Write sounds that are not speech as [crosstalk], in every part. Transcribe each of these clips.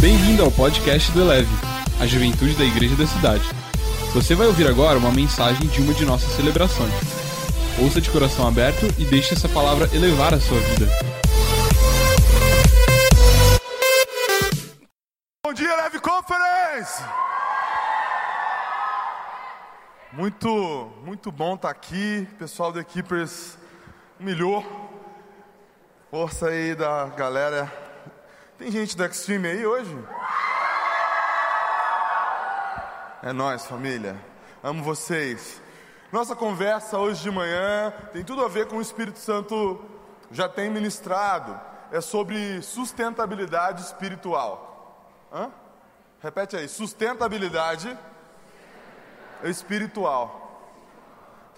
Bem-vindo ao podcast do Eleve, a juventude da igreja da cidade. Você vai ouvir agora uma mensagem de uma de nossas celebrações. Ouça de coração aberto e deixe essa palavra elevar a sua vida. Bom dia, Live Conference! Muito, muito bom estar aqui. O pessoal da Equipers humilhou. Força aí da galera. Tem gente do Extreme aí hoje? É nós, família. Amo vocês. Nossa conversa hoje de manhã tem tudo a ver com o Espírito Santo já tem ministrado. É sobre sustentabilidade espiritual. Hã? Repete aí, sustentabilidade espiritual.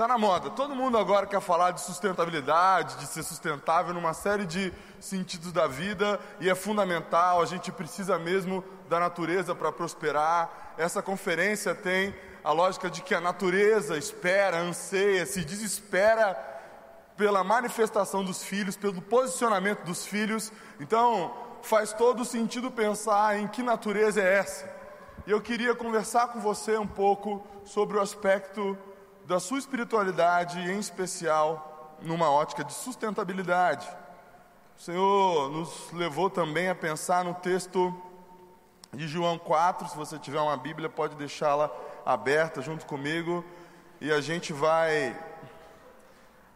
Está na moda. Todo mundo agora quer falar de sustentabilidade, de ser sustentável numa série de sentidos da vida e é fundamental. A gente precisa mesmo da natureza para prosperar. Essa conferência tem a lógica de que a natureza espera, anseia, se desespera pela manifestação dos filhos, pelo posicionamento dos filhos. Então, faz todo sentido pensar em que natureza é essa. E eu queria conversar com você um pouco sobre o aspecto da sua espiritualidade, em especial numa ótica de sustentabilidade. O Senhor nos levou também a pensar no texto de João 4. Se você tiver uma Bíblia, pode deixá-la aberta junto comigo e a gente vai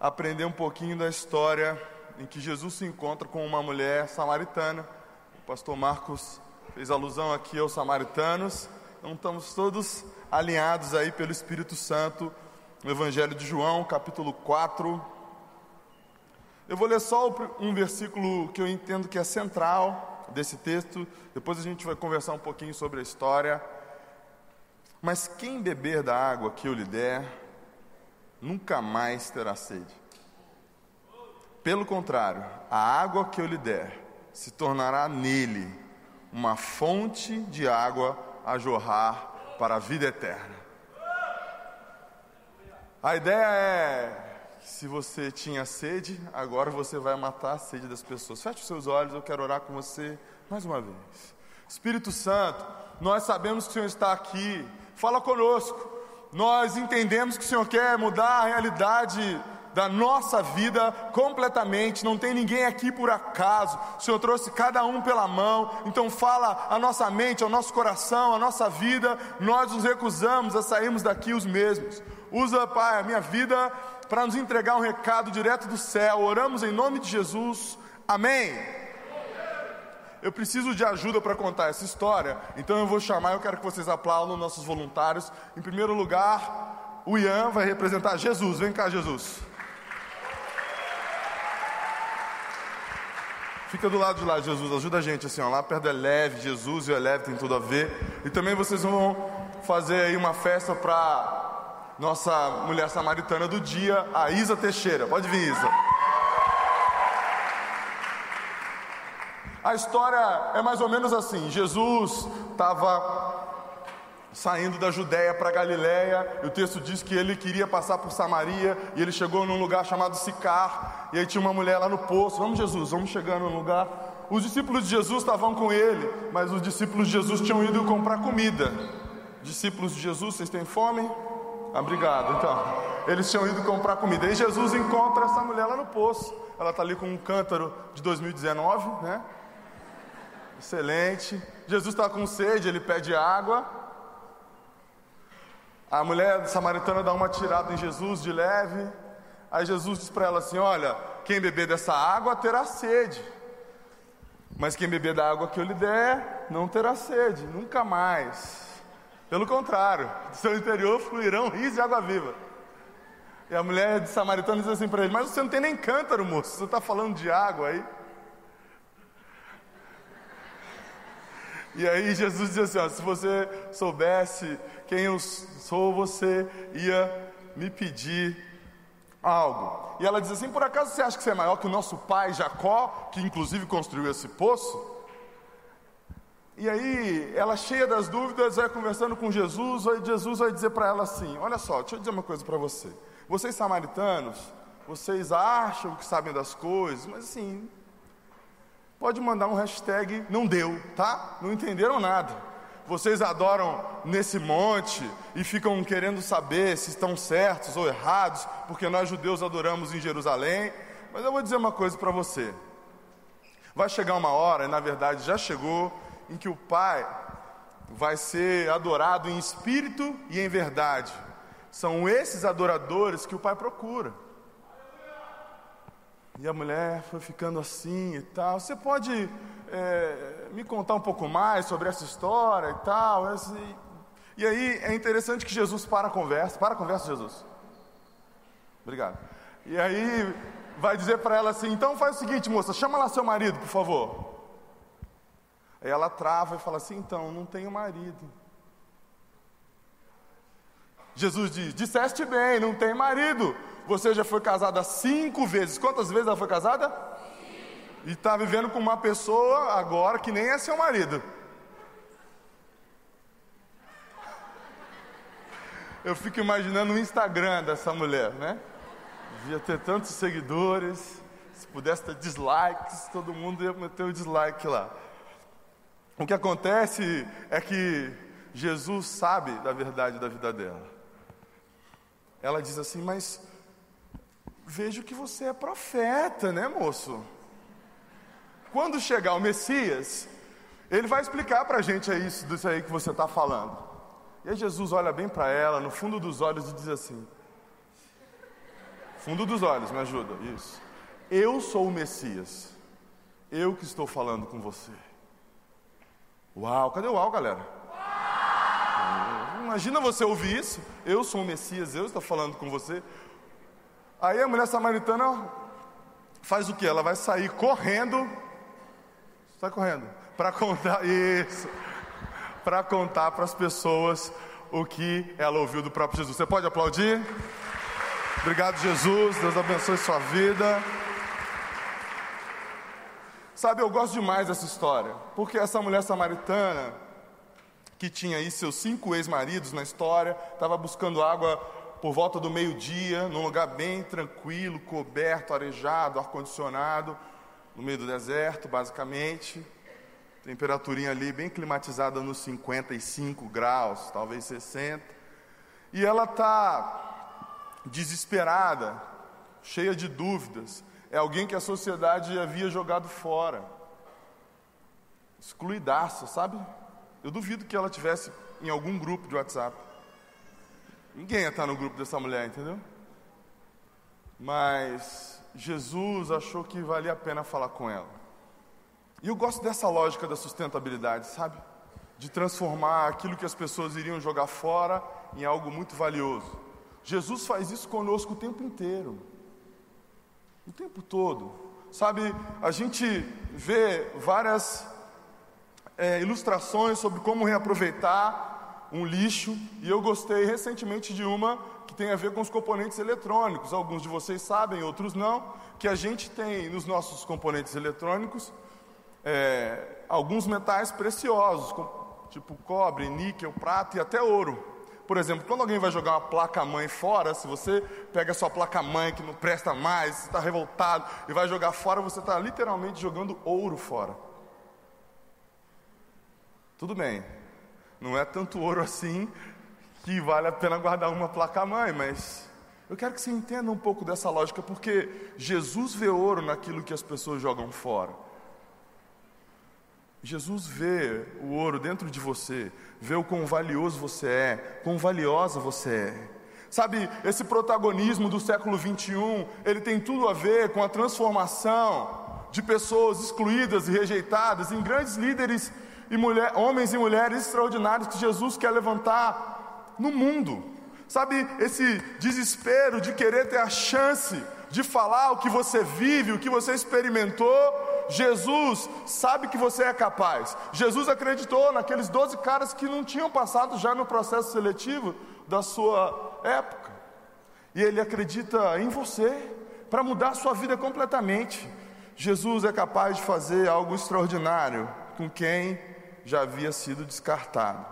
aprender um pouquinho da história em que Jesus se encontra com uma mulher samaritana. O pastor Marcos fez alusão aqui aos samaritanos. Então estamos todos alinhados aí pelo Espírito Santo no Evangelho de João, capítulo 4. Eu vou ler só um versículo que eu entendo que é central desse texto, depois a gente vai conversar um pouquinho sobre a história. Mas quem beber da água que eu lhe der, nunca mais terá sede. Pelo contrário, a água que eu lhe der se tornará nele uma fonte de água a jorrar para a vida eterna. A ideia é se você tinha sede, agora você vai matar a sede das pessoas. Feche os seus olhos, eu quero orar com você mais uma vez. Espírito Santo, nós sabemos que o Senhor está aqui, fala conosco. Nós entendemos que o Senhor quer mudar a realidade da nossa vida completamente. Não tem ninguém aqui por acaso. O Senhor trouxe cada um pela mão. Então fala a nossa mente, ao nosso coração, a nossa vida. Nós nos recusamos a sairmos daqui os mesmos. Usa, Pai, a minha vida para nos entregar um recado direto do céu. Oramos em nome de Jesus. Amém. Eu preciso de ajuda para contar essa história, então eu vou chamar, eu quero que vocês aplaudam nossos voluntários. Em primeiro lugar, o Ian vai representar Jesus. Vem cá, Jesus. Fica do lado de lá, Jesus, ajuda a gente assim, ó, lá perto do Eleve, Jesus e o Eleve tem tudo a ver. E também vocês vão fazer aí uma festa para nossa mulher samaritana do dia, a Isa Teixeira. Pode vir, Isa. A história é mais ou menos assim: Jesus estava saindo da Judéia para Galiléia, e o texto diz que ele queria passar por Samaria, e ele chegou num lugar chamado Sicar, e aí tinha uma mulher lá no poço, vamos Jesus, vamos chegando no lugar. Os discípulos de Jesus estavam com ele, mas os discípulos de Jesus tinham ido comprar comida. Discípulos de Jesus, vocês têm fome? Ah, obrigado, então. Eles tinham ido comprar comida. E Jesus encontra essa mulher lá no poço. Ela está ali com um cântaro de 2019, né? Excelente. Jesus está com sede, ele pede água. A mulher samaritana dá uma tirada em Jesus de leve. Aí Jesus diz para ela assim: Olha, quem beber dessa água terá sede. Mas quem beber da água que eu lhe der, não terá sede, nunca mais. Pelo contrário, do seu interior fluirão rios de água viva. E a mulher de samaritana diz assim para ele: Mas você não tem nem cântaro, moço, você está falando de água aí. E aí Jesus diz assim: ó, se você soubesse quem eu sou, você ia me pedir algo. E ela diz assim: por acaso você acha que você é maior que o nosso pai Jacó, que inclusive construiu esse poço? E aí, ela cheia das dúvidas, vai conversando com Jesus, aí Jesus vai dizer para ela assim: Olha só, deixa eu dizer uma coisa para você. Vocês samaritanos, vocês acham que sabem das coisas, mas assim, Pode mandar um hashtag não deu, tá? Não entenderam nada. Vocês adoram nesse monte e ficam querendo saber se estão certos ou errados, porque nós judeus adoramos em Jerusalém. Mas eu vou dizer uma coisa para você. Vai chegar uma hora, e na verdade já chegou, em que o Pai vai ser adorado em espírito e em verdade. São esses adoradores que o Pai procura. E a mulher foi ficando assim e tal. Você pode é, me contar um pouco mais sobre essa história e tal? E aí é interessante que Jesus para a conversa. Para a conversa, Jesus. Obrigado. E aí vai dizer para ela assim: então faz o seguinte, moça, chama lá seu marido, por favor. Aí ela trava e fala assim: então, não tenho marido. Jesus diz: disseste bem, não tem marido. Você já foi casada cinco vezes. Quantas vezes ela foi casada? E está vivendo com uma pessoa agora que nem é seu marido. Eu fico imaginando o Instagram dessa mulher, né? Devia ter tantos seguidores. Se pudesse ter dislikes, todo mundo ia meter o dislike lá. O que acontece é que Jesus sabe da verdade da vida dela. Ela diz assim: Mas vejo que você é profeta, né, moço? Quando chegar o Messias, ele vai explicar para a gente é isso, aí que você está falando. E aí Jesus olha bem para ela, no fundo dos olhos, e diz assim: Fundo dos olhos, me ajuda, isso. Eu sou o Messias, eu que estou falando com você. Uau, cadê o uau, galera? Imagina você ouvir isso. Eu sou o Messias, eu estou falando com você. Aí a mulher samaritana faz o que? Ela vai sair correndo. Sai correndo. Para contar isso. Para contar para as pessoas o que ela ouviu do próprio Jesus. Você pode aplaudir? Obrigado, Jesus. Deus abençoe sua vida. Sabe, eu gosto demais dessa história, porque essa mulher samaritana, que tinha aí seus cinco ex-maridos na história, estava buscando água por volta do meio-dia, num lugar bem tranquilo, coberto, arejado, ar-condicionado, no meio do deserto, basicamente. Temperaturinha ali bem climatizada nos 55 graus, talvez 60. E ela está desesperada, cheia de dúvidas. É alguém que a sociedade havia jogado fora. Excluidaça, sabe? Eu duvido que ela tivesse em algum grupo de WhatsApp. Ninguém ia estar no grupo dessa mulher, entendeu? Mas Jesus achou que valia a pena falar com ela. E eu gosto dessa lógica da sustentabilidade, sabe? De transformar aquilo que as pessoas iriam jogar fora em algo muito valioso. Jesus faz isso conosco o tempo inteiro. O tempo todo. Sabe, a gente vê várias é, ilustrações sobre como reaproveitar um lixo, e eu gostei recentemente de uma que tem a ver com os componentes eletrônicos. Alguns de vocês sabem, outros não, que a gente tem nos nossos componentes eletrônicos é, alguns metais preciosos, tipo cobre, níquel, prata e até ouro. Por exemplo, quando alguém vai jogar uma placa-mãe fora, se você pega a sua placa-mãe que não presta mais, está revoltado e vai jogar fora, você está literalmente jogando ouro fora. Tudo bem, não é tanto ouro assim que vale a pena guardar uma placa-mãe, mas eu quero que você entenda um pouco dessa lógica, porque Jesus vê ouro naquilo que as pessoas jogam fora. Jesus vê o ouro dentro de você, vê o quão valioso você é, quão valiosa você é. Sabe, esse protagonismo do século 21, ele tem tudo a ver com a transformação de pessoas excluídas e rejeitadas em grandes líderes e mulher, homens e mulheres extraordinários que Jesus quer levantar no mundo. Sabe, esse desespero de querer ter a chance de falar o que você vive, o que você experimentou. Jesus sabe que você é capaz. Jesus acreditou naqueles 12 caras que não tinham passado já no processo seletivo da sua época. E ele acredita em você para mudar a sua vida completamente. Jesus é capaz de fazer algo extraordinário com quem já havia sido descartado.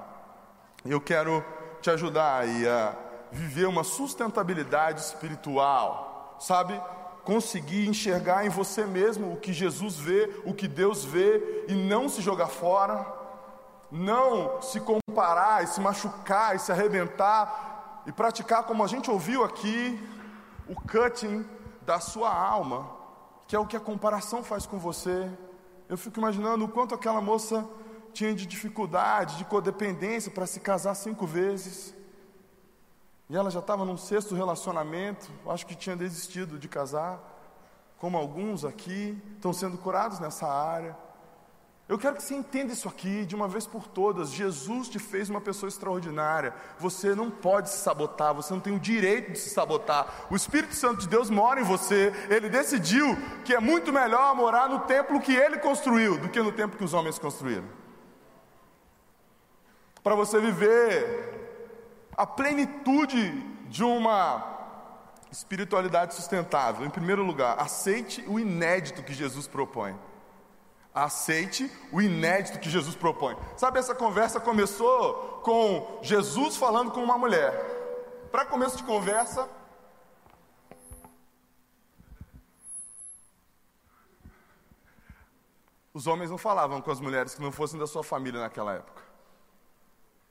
Eu quero te ajudar aí a viver uma sustentabilidade espiritual, sabe? Conseguir enxergar em você mesmo o que Jesus vê, o que Deus vê, e não se jogar fora, não se comparar e se machucar e se arrebentar, e praticar, como a gente ouviu aqui, o cutting da sua alma, que é o que a comparação faz com você. Eu fico imaginando o quanto aquela moça tinha de dificuldade, de codependência para se casar cinco vezes. E ela já estava num sexto relacionamento, acho que tinha desistido de casar, como alguns aqui estão sendo curados nessa área. Eu quero que você entenda isso aqui de uma vez por todas. Jesus te fez uma pessoa extraordinária. Você não pode se sabotar, você não tem o direito de se sabotar. O Espírito Santo de Deus mora em você. Ele decidiu que é muito melhor morar no templo que ele construiu do que no templo que os homens construíram. Para você viver a plenitude de uma espiritualidade sustentável. Em primeiro lugar, aceite o inédito que Jesus propõe. Aceite o inédito que Jesus propõe. Sabe, essa conversa começou com Jesus falando com uma mulher. Para começo de conversa, os homens não falavam com as mulheres que não fossem da sua família naquela época.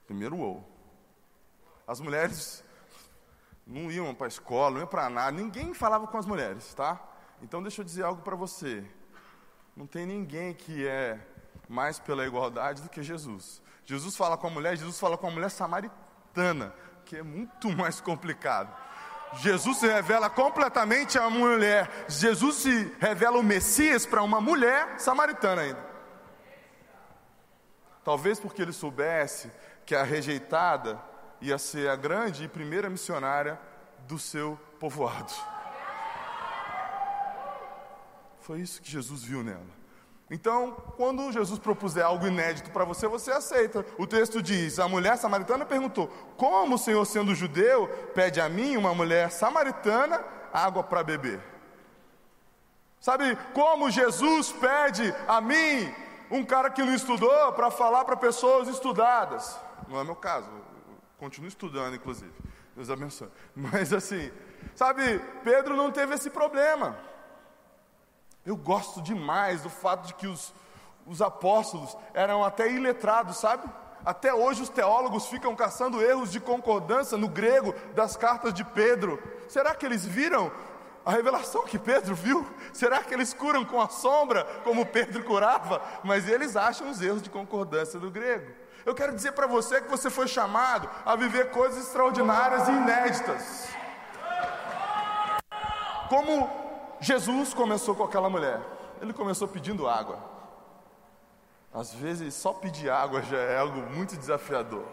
Primeiro ou. As mulheres não iam para a escola, não iam para nada, ninguém falava com as mulheres, tá? Então deixa eu dizer algo para você. Não tem ninguém que é mais pela igualdade do que Jesus. Jesus fala com a mulher, Jesus fala com a mulher samaritana, que é muito mais complicado. Jesus se revela completamente a mulher. Jesus se revela o Messias para uma mulher samaritana ainda. Talvez porque ele soubesse que a rejeitada ia ser a grande e primeira missionária do seu povoado. Foi isso que Jesus viu nela. Então, quando Jesus propuser algo inédito para você, você aceita. O texto diz: a mulher samaritana perguntou: Como o Senhor, sendo judeu, pede a mim, uma mulher samaritana, água para beber? Sabe como Jesus pede a mim, um cara que não estudou, para falar para pessoas estudadas? Não é meu caso, Continuo estudando, inclusive. Deus abençoe. Mas assim, sabe, Pedro não teve esse problema. Eu gosto demais do fato de que os, os apóstolos eram até iletrados, sabe? Até hoje os teólogos ficam caçando erros de concordância no grego das cartas de Pedro. Será que eles viram a revelação que Pedro viu? Será que eles curam com a sombra, como Pedro curava? Mas eles acham os erros de concordância do grego. Eu quero dizer para você que você foi chamado a viver coisas extraordinárias e inéditas. Como Jesus começou com aquela mulher, ele começou pedindo água. Às vezes, só pedir água já é algo muito desafiador.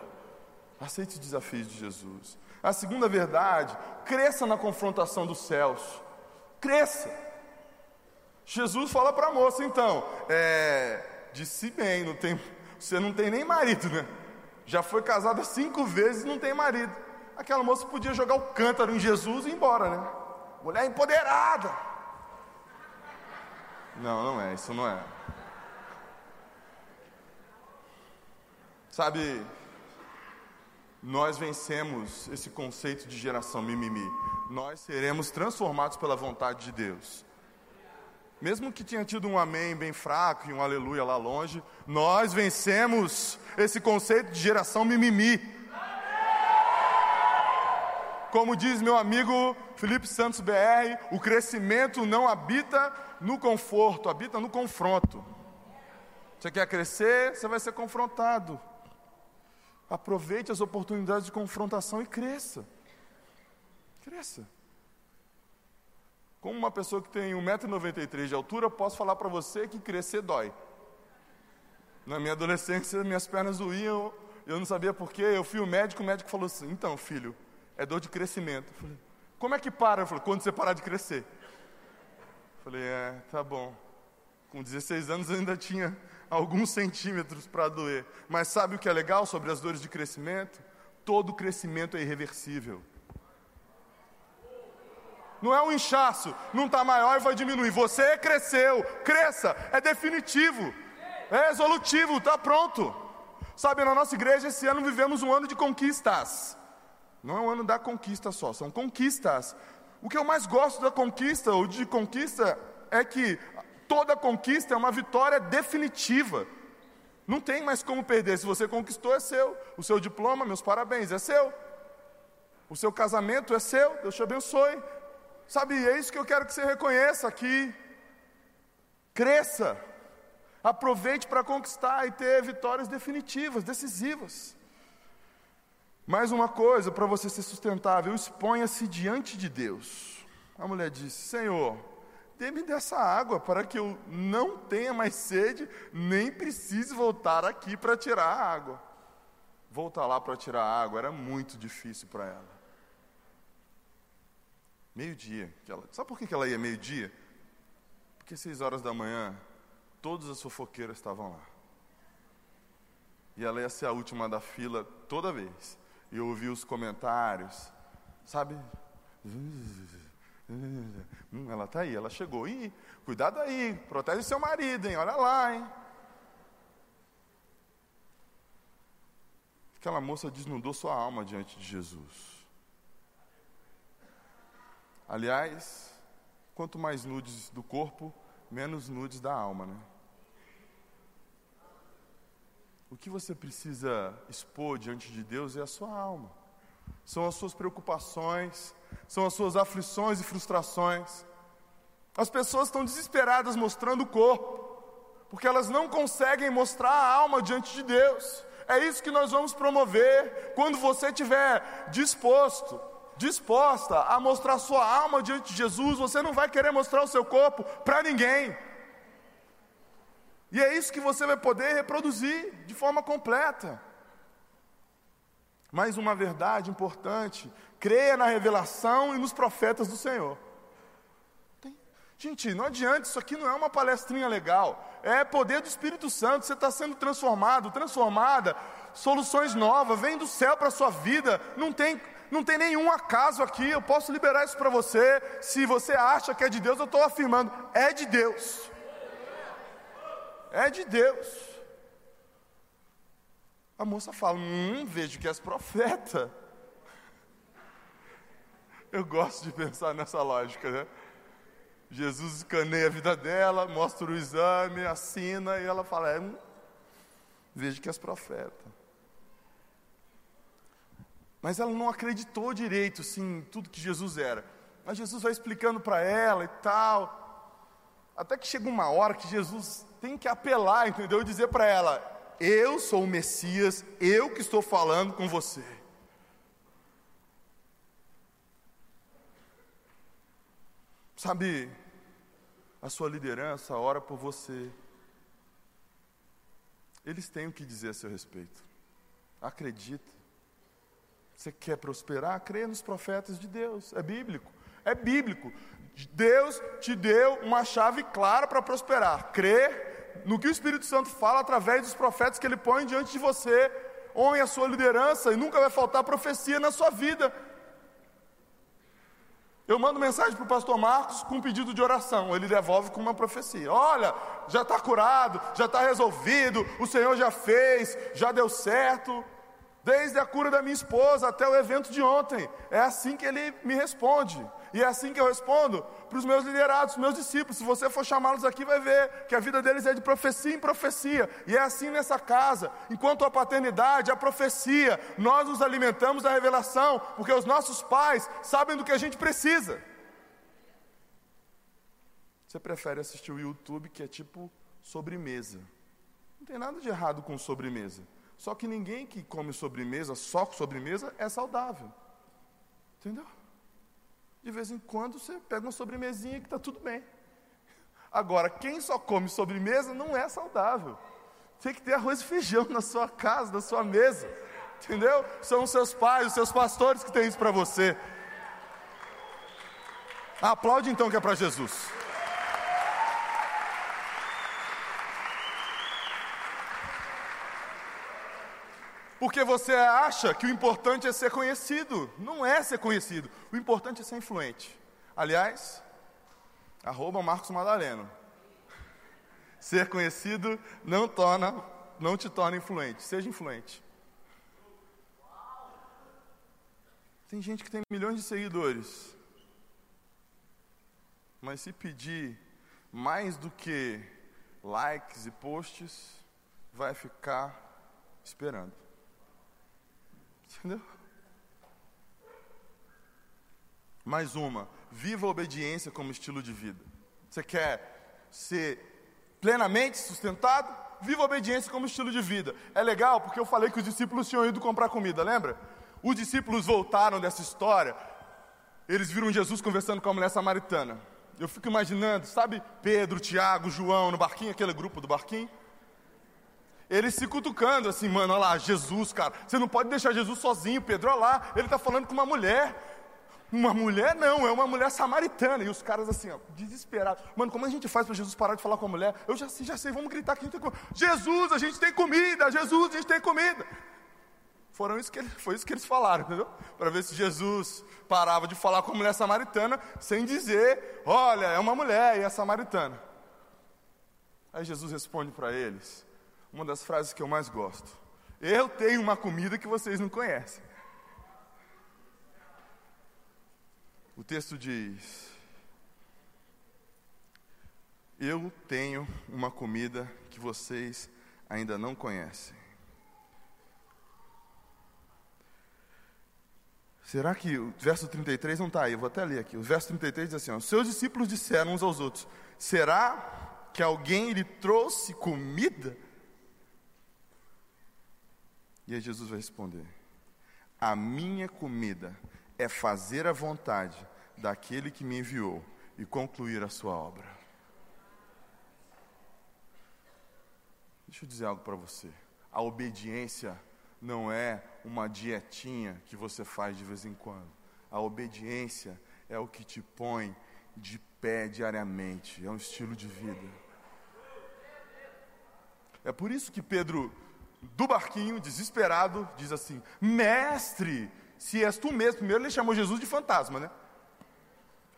Aceite os desafios de Jesus. A segunda verdade, cresça na confrontação dos céus. Cresça. Jesus fala para a moça, então, é, disse bem, não tem você não tem nem marido, né? Já foi casada cinco vezes e não tem marido. Aquela moça podia jogar o cântaro em Jesus e ir embora, né? Mulher empoderada. Não, não é, isso não é. Sabe, nós vencemos esse conceito de geração mimimi. Nós seremos transformados pela vontade de Deus. Mesmo que tinha tido um amém bem fraco e um aleluia lá longe, nós vencemos esse conceito de geração mimimi. Como diz meu amigo Felipe Santos BR, o crescimento não habita no conforto, habita no confronto. Você quer crescer, você vai ser confrontado. Aproveite as oportunidades de confrontação e cresça. Cresça. Como uma pessoa que tem 1,93m de altura, posso falar para você que crescer dói. Na minha adolescência, minhas pernas doíam, eu não sabia porquê. Eu fui o médico, o médico falou assim: então, filho, é dor de crescimento. Eu falei, como é que para? Eu falei, quando você parar de crescer. Eu falei, é, tá bom. Com 16 anos eu ainda tinha alguns centímetros para doer. Mas sabe o que é legal sobre as dores de crescimento? Todo crescimento é irreversível. Não é um inchaço, não está maior e vai diminuir. Você cresceu, cresça, é definitivo, é resolutivo, está pronto. Sabe, na nossa igreja esse ano vivemos um ano de conquistas. Não é um ano da conquista só, são conquistas. O que eu mais gosto da conquista, ou de conquista, é que toda conquista é uma vitória definitiva. Não tem mais como perder. Se você conquistou, é seu. O seu diploma, meus parabéns, é seu. O seu casamento é seu. Deus te abençoe. Sabe, é isso que eu quero que você reconheça aqui. Cresça. Aproveite para conquistar e ter vitórias definitivas, decisivas. Mais uma coisa para você ser sustentável: exponha-se diante de Deus. A mulher disse: Senhor, dê-me dessa água para que eu não tenha mais sede, nem precise voltar aqui para tirar a água. Voltar lá para tirar a água era muito difícil para ela. Meio-dia. Sabe por que ela ia meio-dia? Porque seis horas da manhã todas as fofoqueiras estavam lá. E ela ia ser a última da fila toda vez. E eu ouvi os comentários, sabe? Hum, ela está aí, ela chegou. Ih, cuidado aí, protege seu marido, hein? Olha lá, hein? Aquela moça desnudou sua alma diante de Jesus. Aliás, quanto mais nudes do corpo, menos nudes da alma, né? O que você precisa expor diante de Deus é a sua alma. São as suas preocupações, são as suas aflições e frustrações. As pessoas estão desesperadas mostrando o corpo, porque elas não conseguem mostrar a alma diante de Deus. É isso que nós vamos promover quando você estiver disposto, disposta a mostrar sua alma diante de Jesus. Você não vai querer mostrar o seu corpo para ninguém. E é isso que você vai poder reproduzir de forma completa. Mais uma verdade importante: creia na revelação e nos profetas do Senhor. Gente, não adianta, isso aqui não é uma palestrinha legal, é poder do Espírito Santo, você está sendo transformado, transformada, soluções novas, vem do céu para a sua vida, não tem, não tem nenhum acaso aqui, eu posso liberar isso para você, se você acha que é de Deus, eu estou afirmando, é de Deus é de Deus. A moça fala: Hum, vejo que és profeta. Eu gosto de pensar nessa lógica, né? Jesus escaneia a vida dela, mostra o exame, assina, e ela fala: é, hum, Vejo que és profeta. Mas ela não acreditou direito, assim, tudo que Jesus era. Mas Jesus vai explicando para ela e tal. Até que chega uma hora que Jesus tem que apelar, entendeu? E dizer para ela: Eu sou o Messias, eu que estou falando com você. Sabe, a sua liderança ora por você. Eles têm o que dizer a seu respeito. Acredita. Você quer prosperar? Creia nos profetas de Deus. É bíblico. É bíblico. Deus te deu uma chave clara para prosperar. Crê no que o Espírito Santo fala através dos profetas que ele põe diante de você. Honre a sua liderança e nunca vai faltar profecia na sua vida. Eu mando mensagem para o pastor Marcos com um pedido de oração. Ele devolve com uma profecia: Olha, já está curado, já está resolvido, o Senhor já fez, já deu certo. Desde a cura da minha esposa até o evento de ontem. É assim que ele me responde. E é assim que eu respondo para os meus liderados, meus discípulos. Se você for chamá-los aqui, vai ver que a vida deles é de profecia em profecia. E é assim nessa casa. Enquanto a paternidade, a profecia, nós nos alimentamos da revelação, porque os nossos pais sabem do que a gente precisa. Você prefere assistir o YouTube, que é tipo sobremesa. Não tem nada de errado com sobremesa. Só que ninguém que come sobremesa, só sobremesa, é saudável. Entendeu? De vez em quando você pega uma sobremesinha que está tudo bem. Agora, quem só come sobremesa não é saudável. Tem que ter arroz e feijão na sua casa, na sua mesa. Entendeu? São os seus pais, os seus pastores que têm isso para você. Aplaude então que é para Jesus. Porque você acha que o importante é ser conhecido. Não é ser conhecido. O importante é ser influente. Aliás, arroba Marcos Madaleno. Ser conhecido não torna, não te torna influente. Seja influente. Tem gente que tem milhões de seguidores Mas se pedir mais do que likes e posts, vai ficar esperando. Entendeu? Mais uma. Viva a obediência como estilo de vida. Você quer ser plenamente sustentado? Viva a obediência como estilo de vida. É legal porque eu falei que os discípulos tinham ido comprar comida, lembra? Os discípulos voltaram dessa história. Eles viram Jesus conversando com a mulher samaritana. Eu fico imaginando, sabe, Pedro, Tiago, João no barquinho, aquele grupo do barquinho? Eles se cutucando assim, mano, olha lá, Jesus, cara. Você não pode deixar Jesus sozinho, Pedro, olha lá. Ele está falando com uma mulher. Uma mulher não, é uma mulher samaritana. E os caras assim, ó, desesperados. Mano, como a gente faz para Jesus parar de falar com a mulher? Eu já sei, já sei, vamos gritar que a gente tem comida. Jesus, a gente tem comida, Jesus, a gente tem comida. Foram isso que eles, foi isso que eles falaram, entendeu? Para ver se Jesus parava de falar com a mulher samaritana sem dizer, olha, é uma mulher e é samaritana. Aí Jesus responde para eles, uma das frases que eu mais gosto. Eu tenho uma comida que vocês não conhecem. O texto diz: Eu tenho uma comida que vocês ainda não conhecem. Será que o verso 33 não está aí? Eu vou até ler aqui. O verso 33 diz assim: ó, Seus discípulos disseram uns aos outros: Será que alguém lhe trouxe comida? E aí Jesus vai responder: A minha comida é fazer a vontade daquele que me enviou e concluir a sua obra. Deixa eu dizer algo para você. A obediência não é uma dietinha que você faz de vez em quando. A obediência é o que te põe de pé diariamente, é um estilo de vida. É por isso que Pedro, do barquinho, desesperado, diz assim: Mestre, se és tu mesmo. Primeiro ele chamou Jesus de fantasma, né?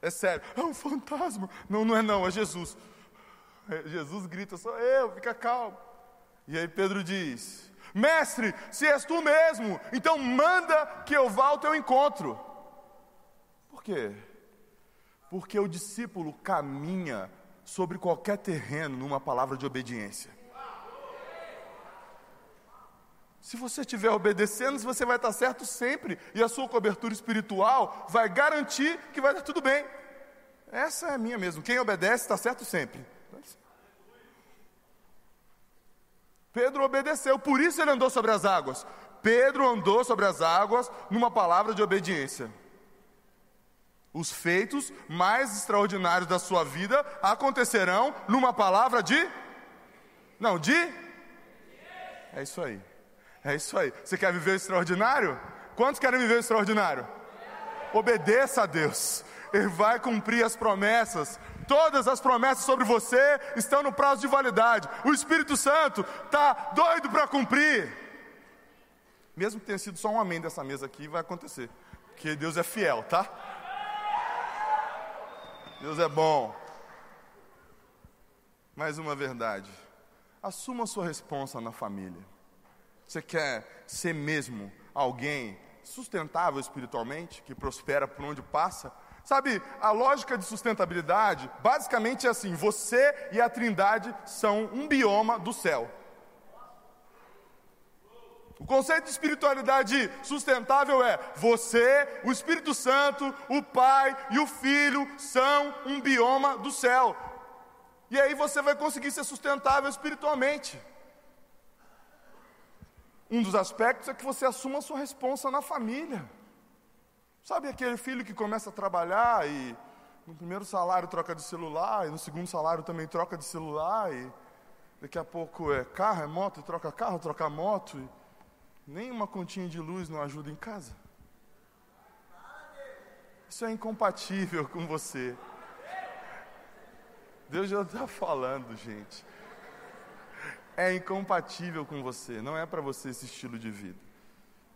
É sério, é um fantasma. Não, não é não, é Jesus. É, Jesus grita, sou eu, fica calmo. E aí Pedro diz: Mestre, se és tu mesmo, então manda que eu vá ao teu encontro. Por quê? Porque o discípulo caminha sobre qualquer terreno numa palavra de obediência. Se você estiver obedecendo, você vai estar certo sempre, e a sua cobertura espiritual vai garantir que vai dar tudo bem. Essa é a minha mesmo. Quem obedece está certo sempre. Pedro obedeceu, por isso ele andou sobre as águas. Pedro andou sobre as águas numa palavra de obediência. Os feitos mais extraordinários da sua vida acontecerão numa palavra de. Não, de. É isso aí. É isso aí. Você quer viver o extraordinário? Quantos querem viver o extraordinário? Obedeça a Deus. Ele vai cumprir as promessas. Todas as promessas sobre você estão no prazo de validade. O Espírito Santo está doido para cumprir. Mesmo que tenha sido só um amém dessa mesa aqui, vai acontecer. Porque Deus é fiel, tá? Deus é bom. Mais uma verdade. Assuma sua responsa na família. Você quer ser mesmo alguém sustentável espiritualmente, que prospera por onde passa? Sabe, a lógica de sustentabilidade basicamente é assim: você e a Trindade são um bioma do céu. O conceito de espiritualidade sustentável é você, o Espírito Santo, o Pai e o Filho são um bioma do céu. E aí você vai conseguir ser sustentável espiritualmente. Um dos aspectos é que você assuma a sua responsa na família. Sabe aquele filho que começa a trabalhar e no primeiro salário troca de celular, e no segundo salário também troca de celular, e daqui a pouco é carro, é moto, e troca carro, troca moto, e nem uma continha de luz não ajuda em casa? Isso é incompatível com você. Deus já está falando, gente é incompatível com você, não é para você esse estilo de vida.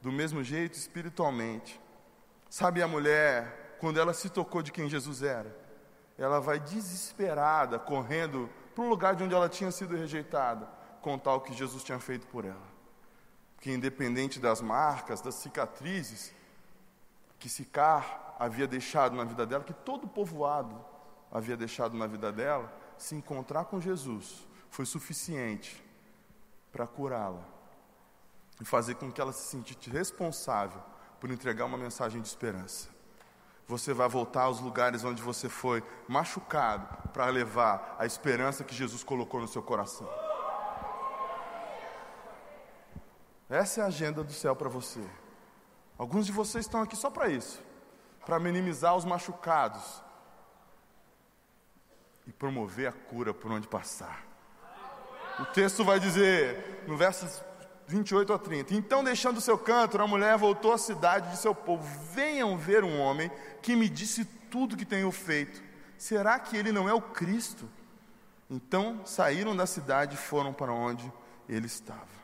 Do mesmo jeito, espiritualmente. Sabe a mulher, quando ela se tocou de quem Jesus era, ela vai desesperada, correndo para o lugar de onde ela tinha sido rejeitada, contar o que Jesus tinha feito por ela. Que independente das marcas, das cicatrizes que Sicar havia deixado na vida dela, que todo o povoado havia deixado na vida dela, se encontrar com Jesus foi suficiente para curá-la e fazer com que ela se sentisse responsável por entregar uma mensagem de esperança. Você vai voltar aos lugares onde você foi machucado para levar a esperança que Jesus colocou no seu coração. Essa é a agenda do céu para você. Alguns de vocês estão aqui só para isso para minimizar os machucados e promover a cura por onde passar. O texto vai dizer, no versos 28 a 30: Então, deixando o seu canto, a mulher voltou à cidade de seu povo. Venham ver um homem que me disse tudo que tenho feito. Será que ele não é o Cristo? Então saíram da cidade e foram para onde ele estava.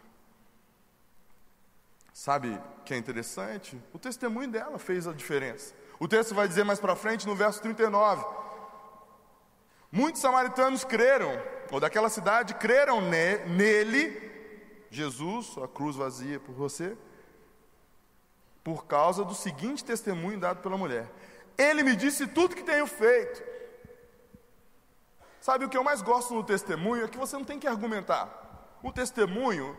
Sabe que é interessante? O testemunho dela fez a diferença. O texto vai dizer mais para frente, no verso 39. Muitos samaritanos creram, ou daquela cidade, creram ne, nele Jesus, a cruz vazia por você, por causa do seguinte testemunho dado pela mulher: Ele me disse tudo que tenho feito. Sabe o que eu mais gosto no testemunho é que você não tem que argumentar. O testemunho,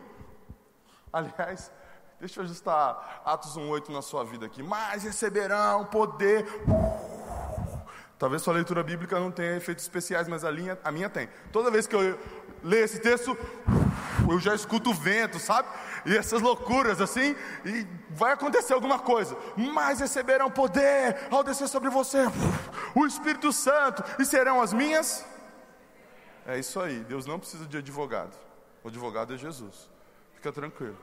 [laughs] aliás, deixa eu ajustar Atos 1,8 na sua vida aqui. Mas receberão poder. Talvez sua leitura bíblica não tenha efeitos especiais, mas a, linha, a minha tem. Toda vez que eu ler esse texto, eu já escuto o vento, sabe? E essas loucuras assim, e vai acontecer alguma coisa. Mas receberão poder ao descer sobre você o Espírito Santo, e serão as minhas. É isso aí, Deus não precisa de advogado. O advogado é Jesus. Fica tranquilo.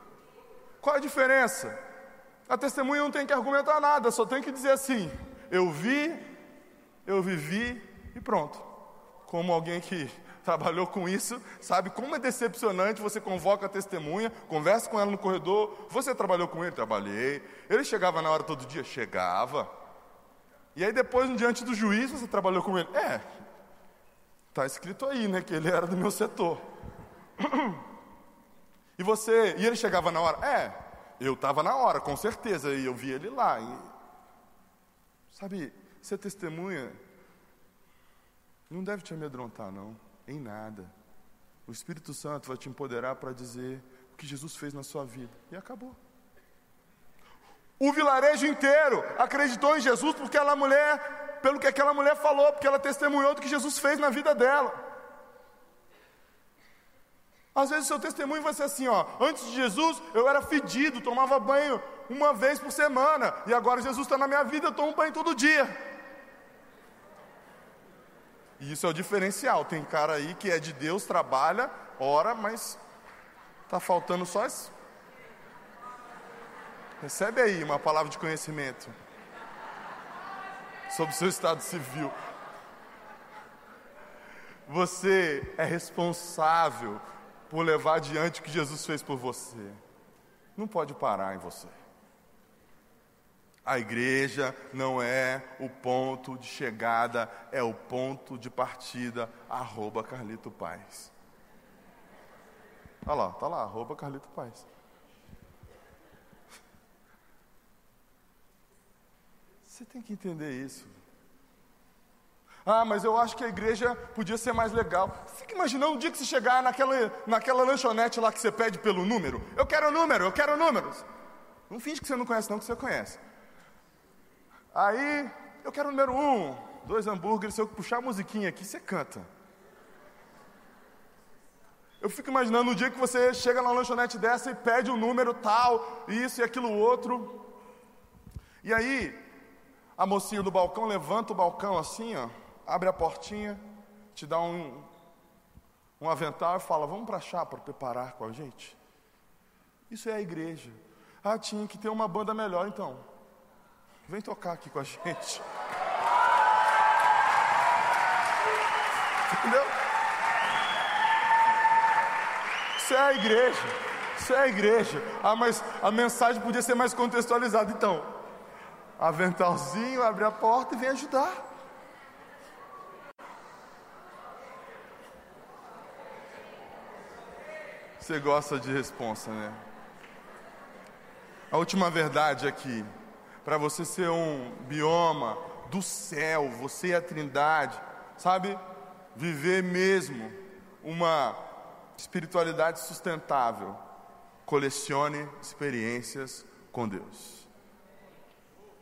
Qual a diferença? A testemunha não tem que argumentar nada, só tem que dizer assim: eu vi, eu vivi e pronto. Como alguém que [laughs] trabalhou com isso, sabe como é decepcionante. Você convoca a testemunha, conversa com ela no corredor. Você trabalhou com ele? Trabalhei. Ele chegava na hora todo dia? Chegava. E aí depois, diante do juiz, você trabalhou com ele? É, está escrito aí, né, que ele era do meu setor. [clears throat] E você, e ele chegava na hora? É, eu estava na hora, com certeza, e eu vi ele lá. E, sabe, ser testemunha não deve te amedrontar, não em nada. O Espírito Santo vai te empoderar para dizer o que Jesus fez na sua vida. E acabou. O vilarejo inteiro acreditou em Jesus porque aquela mulher, pelo que aquela mulher falou, porque ela testemunhou do que Jesus fez na vida dela. Às vezes o seu testemunho vai ser assim, ó, antes de Jesus eu era fedido, tomava banho uma vez por semana, e agora Jesus está na minha vida, eu tomo banho todo dia. E isso é o diferencial. Tem cara aí que é de Deus, trabalha, ora, mas está faltando só isso. Recebe aí uma palavra de conhecimento sobre o seu estado civil. Você é responsável por levar adiante o que Jesus fez por você. Não pode parar em você. A igreja não é o ponto de chegada, é o ponto de partida. Arroba Carlito Paz. Olha lá, tá lá, arroba Carlito Paz. Você tem que entender isso. Ah, mas eu acho que a igreja podia ser mais legal. Fica imaginando um dia que você chegar naquela, naquela lanchonete lá que você pede pelo número. Eu quero número, eu quero números. Não finge que você não conhece, não, que você conhece. Aí, eu quero o número um, dois hambúrgueres, se eu puxar a musiquinha aqui, você canta. Eu fico imaginando um dia que você chega na lanchonete dessa e pede um número tal, isso e aquilo outro. E aí, a mocinha do balcão levanta o balcão assim, ó, abre a portinha, te dá um, um avental e fala: Vamos para chá para preparar com a gente. Isso é a igreja. Ah, tinha que ter uma banda melhor então. Vem tocar aqui com a gente. Entendeu? Isso é a igreja. Isso é a igreja. Ah, mas a mensagem podia ser mais contextualizada. Então, aventalzinho, abre a porta e vem ajudar. Você gosta de responsa, né? A última verdade aqui para você ser um bioma do céu, você e a Trindade sabe? Viver mesmo uma espiritualidade sustentável. Colecione experiências com Deus.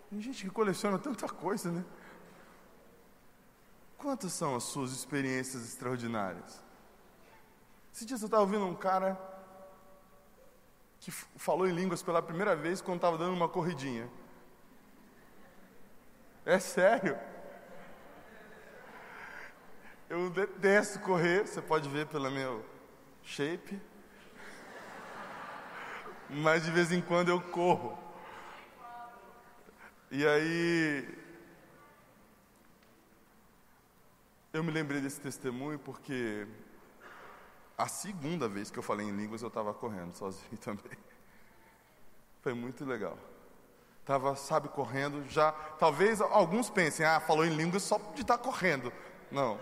Tem gente que coleciona tanta coisa, né? Quantas são as suas experiências extraordinárias? Esse dia eu estava ouvindo um cara que falou em línguas pela primeira vez quando estava dando uma corridinha. É sério? Eu detesto correr, você pode ver pelo meu shape. Mas de vez em quando eu corro. E aí eu me lembrei desse testemunho porque a segunda vez que eu falei em línguas eu estava correndo sozinho [laughs] também. Foi muito legal. Estava, sabe, correndo já. Talvez alguns pensem, ah, falou em línguas só de estar tá correndo. Não.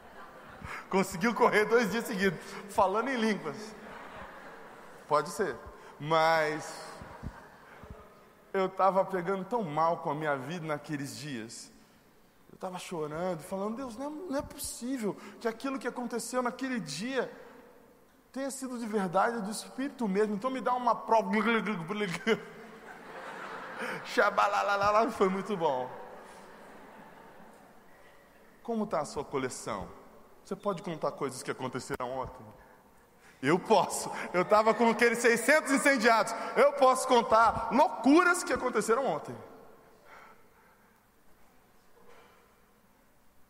[laughs] Conseguiu correr dois dias seguidos, falando em línguas. Pode ser. Mas eu estava pegando tão mal com a minha vida naqueles dias. Eu estava chorando, falando, Deus, não é, não é possível que aquilo que aconteceu naquele dia tenha sido de verdade do Espírito mesmo. Então me dá uma prova. [laughs] Xabalalala, foi muito bom. Como está a sua coleção? Você pode contar coisas que aconteceram ontem? Eu posso. Eu estava com aqueles 600 incendiados. Eu posso contar loucuras que aconteceram ontem.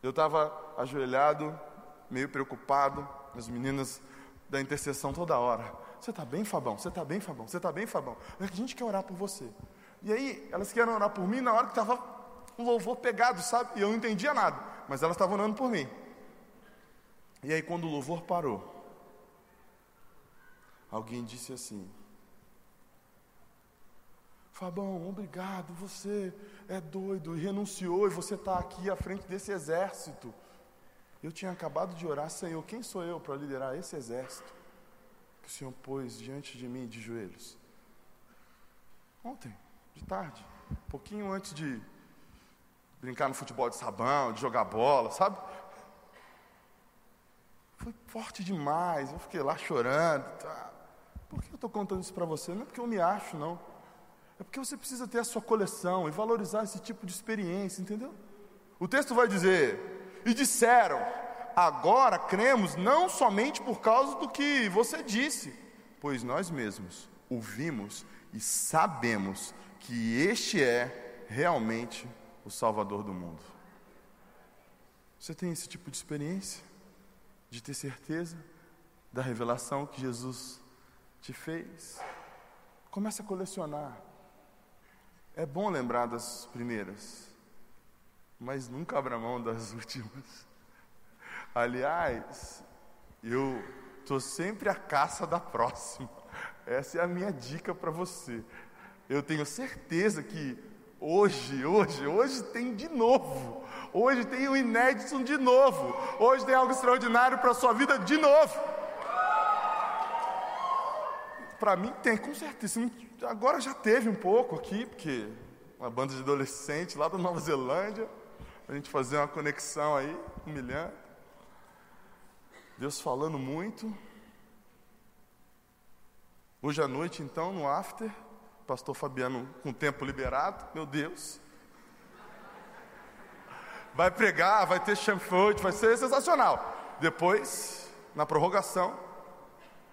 Eu estava ajoelhado, meio preocupado. As meninas da intercessão toda hora. Você está bem, Fabão? Você está bem, Fabão? Você está bem, Fabão? A gente quer orar por você. E aí, elas queriam orar por mim na hora que estava um louvor pegado, sabe? E eu não entendia nada, mas elas estavam orando por mim. E aí, quando o louvor parou, alguém disse assim: Fabão, obrigado, você é doido e renunciou, e você está aqui à frente desse exército. Eu tinha acabado de orar, Senhor, quem sou eu para liderar esse exército que o Senhor pôs diante de mim de joelhos? Ontem de tarde, um pouquinho antes de brincar no futebol de sabão, de jogar bola, sabe? Foi forte demais, eu fiquei lá chorando. Tá. Por que eu estou contando isso para você? Não é porque eu me acho, não. É porque você precisa ter a sua coleção e valorizar esse tipo de experiência, entendeu? O texto vai dizer: E disseram, agora cremos não somente por causa do que você disse, pois nós mesmos ouvimos e sabemos que este é realmente o Salvador do mundo. Você tem esse tipo de experiência? De ter certeza da revelação que Jesus te fez? Comece a colecionar. É bom lembrar das primeiras, mas nunca abra mão das [laughs] últimas. Aliás, eu estou sempre à caça da próxima. Essa é a minha dica para você. Eu tenho certeza que hoje, hoje, hoje tem de novo. Hoje tem o inédito de novo. Hoje tem algo extraordinário para a sua vida de novo. Para mim tem, com certeza. Agora já teve um pouco aqui, porque uma banda de adolescentes lá da Nova Zelândia, a gente fazer uma conexão aí, humilhando. Deus falando muito. Hoje à noite, então, no after, pastor Fabiano com tempo liberado, meu Deus. Vai pregar, vai ter chanfante, vai ser sensacional. Depois, na prorrogação,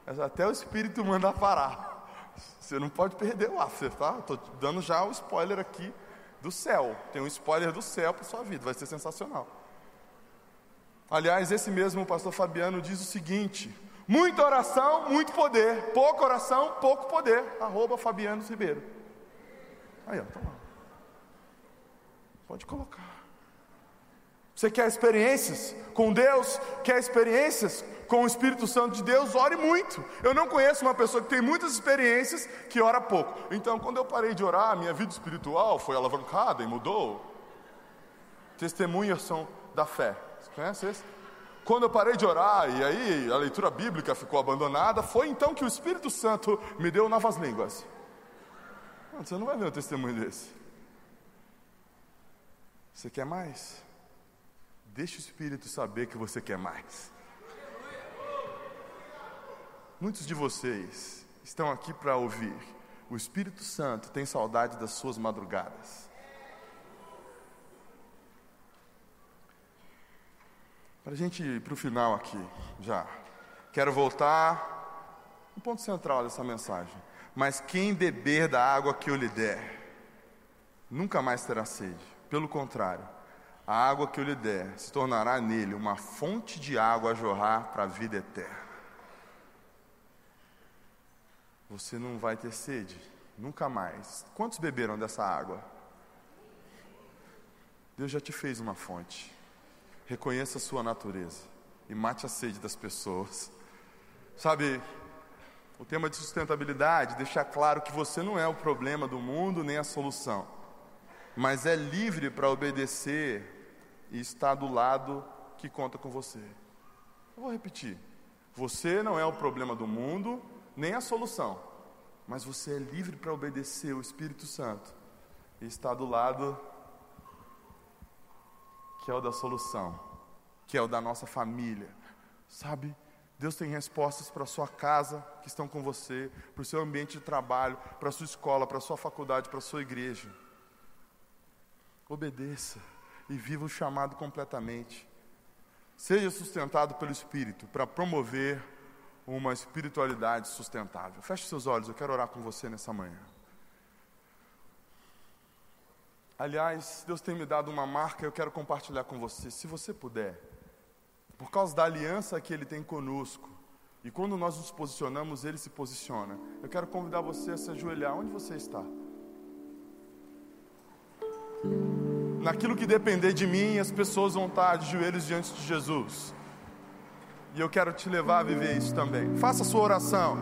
até o Espírito manda parar. Você não pode perder o after, tá? Estou dando já o spoiler aqui do céu. Tem um spoiler do céu para sua vida, vai ser sensacional. Aliás, esse mesmo pastor Fabiano diz o seguinte: Muita oração, muito poder. Pouca oração, pouco poder. Arroba Fabiano Ribeiro. Aí, ó, tá. Pode colocar. Você quer experiências com Deus? Quer experiências com o Espírito Santo de Deus? Ore muito. Eu não conheço uma pessoa que tem muitas experiências que ora pouco. Então, quando eu parei de orar, minha vida espiritual foi alavancada e mudou. Testemunhas são da fé. Você conhece esse? Quando eu parei de orar e aí a leitura bíblica ficou abandonada, foi então que o Espírito Santo me deu novas línguas. Você não vai ver um testemunho desse. Você quer mais? Deixe o Espírito saber que você quer mais. Muitos de vocês estão aqui para ouvir. O Espírito Santo tem saudade das suas madrugadas. Para a gente ir para o final aqui, já. Quero voltar no ponto central dessa mensagem. Mas quem beber da água que eu lhe der, nunca mais terá sede. Pelo contrário, a água que eu lhe der se tornará nele uma fonte de água a jorrar para a vida eterna. Você não vai ter sede, nunca mais. Quantos beberam dessa água? Deus já te fez uma fonte. Reconheça a sua natureza e mate a sede das pessoas. Sabe, o tema de sustentabilidade deixa claro que você não é o problema do mundo nem a solução, mas é livre para obedecer e estar do lado que conta com você. Eu vou repetir: você não é o problema do mundo nem a solução, mas você é livre para obedecer o Espírito Santo e estar do lado que é o da solução, que é o da nossa família, sabe? Deus tem respostas para a sua casa, que estão com você, para o seu ambiente de trabalho, para a sua escola, para a sua faculdade, para a sua igreja. Obedeça e viva o chamado completamente. Seja sustentado pelo Espírito para promover uma espiritualidade sustentável. Feche seus olhos, eu quero orar com você nessa manhã. Aliás, Deus tem me dado uma marca, eu quero compartilhar com você. Se você puder, por causa da aliança que Ele tem conosco. E quando nós nos posicionamos, Ele se posiciona. Eu quero convidar você a se ajoelhar onde você está. Naquilo que depender de mim, as pessoas vão estar de joelhos diante de Jesus. E eu quero te levar a viver isso também. Faça a sua oração.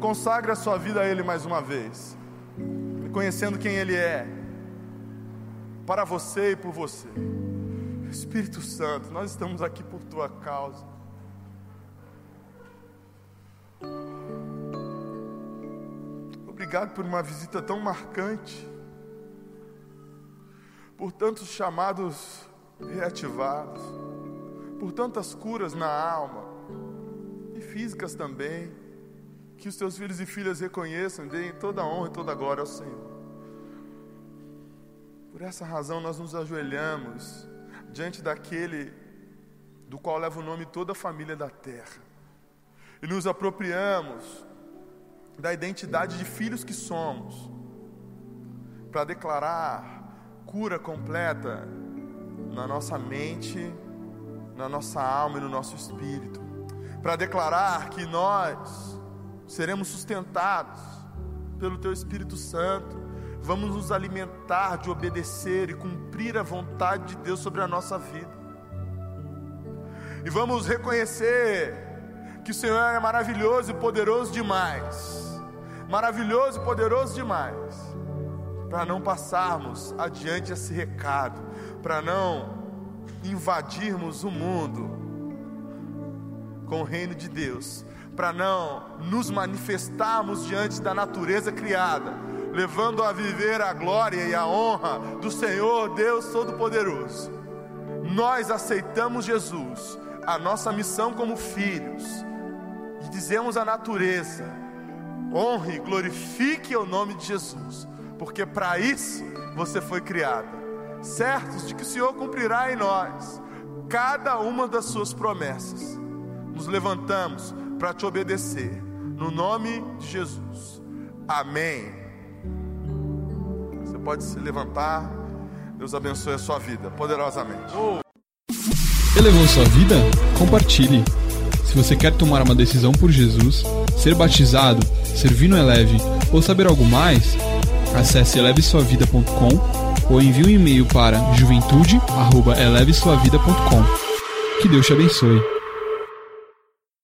Consagre a sua vida a Ele mais uma vez. Reconhecendo quem Ele é. Para você e por você. Espírito Santo, nós estamos aqui por tua causa. Obrigado por uma visita tão marcante, por tantos chamados reativados, por tantas curas na alma e físicas também. Que os teus filhos e filhas reconheçam, deem toda a honra e toda a glória ao Senhor. Por essa razão nós nos ajoelhamos diante daquele do qual leva o nome toda a família da terra. E nos apropriamos da identidade de filhos que somos, para declarar cura completa na nossa mente, na nossa alma e no nosso espírito, para declarar que nós seremos sustentados pelo Teu Espírito Santo vamos nos alimentar de obedecer e cumprir a vontade de Deus sobre a nossa vida. E vamos reconhecer que o Senhor é maravilhoso e poderoso demais maravilhoso e poderoso demais para não passarmos adiante esse recado, para não invadirmos o mundo com o reino de Deus, para não nos manifestarmos diante da natureza criada levando a viver a glória e a honra do Senhor Deus Todo-Poderoso. Nós aceitamos Jesus, a nossa missão como filhos, e dizemos à natureza: honre glorifique o nome de Jesus, porque para isso você foi criada, certos de que o Senhor cumprirá em nós cada uma das suas promessas. Nos levantamos para te obedecer, no nome de Jesus. Amém pode se levantar. Deus abençoe a sua vida poderosamente. Elevou sua vida? Compartilhe. Se você quer tomar uma decisão por Jesus, ser batizado, servir no Eleve ou saber algo mais, acesse elevesuavida.com ou envie um e-mail para juventude@elevesuavida.com. Que Deus te abençoe.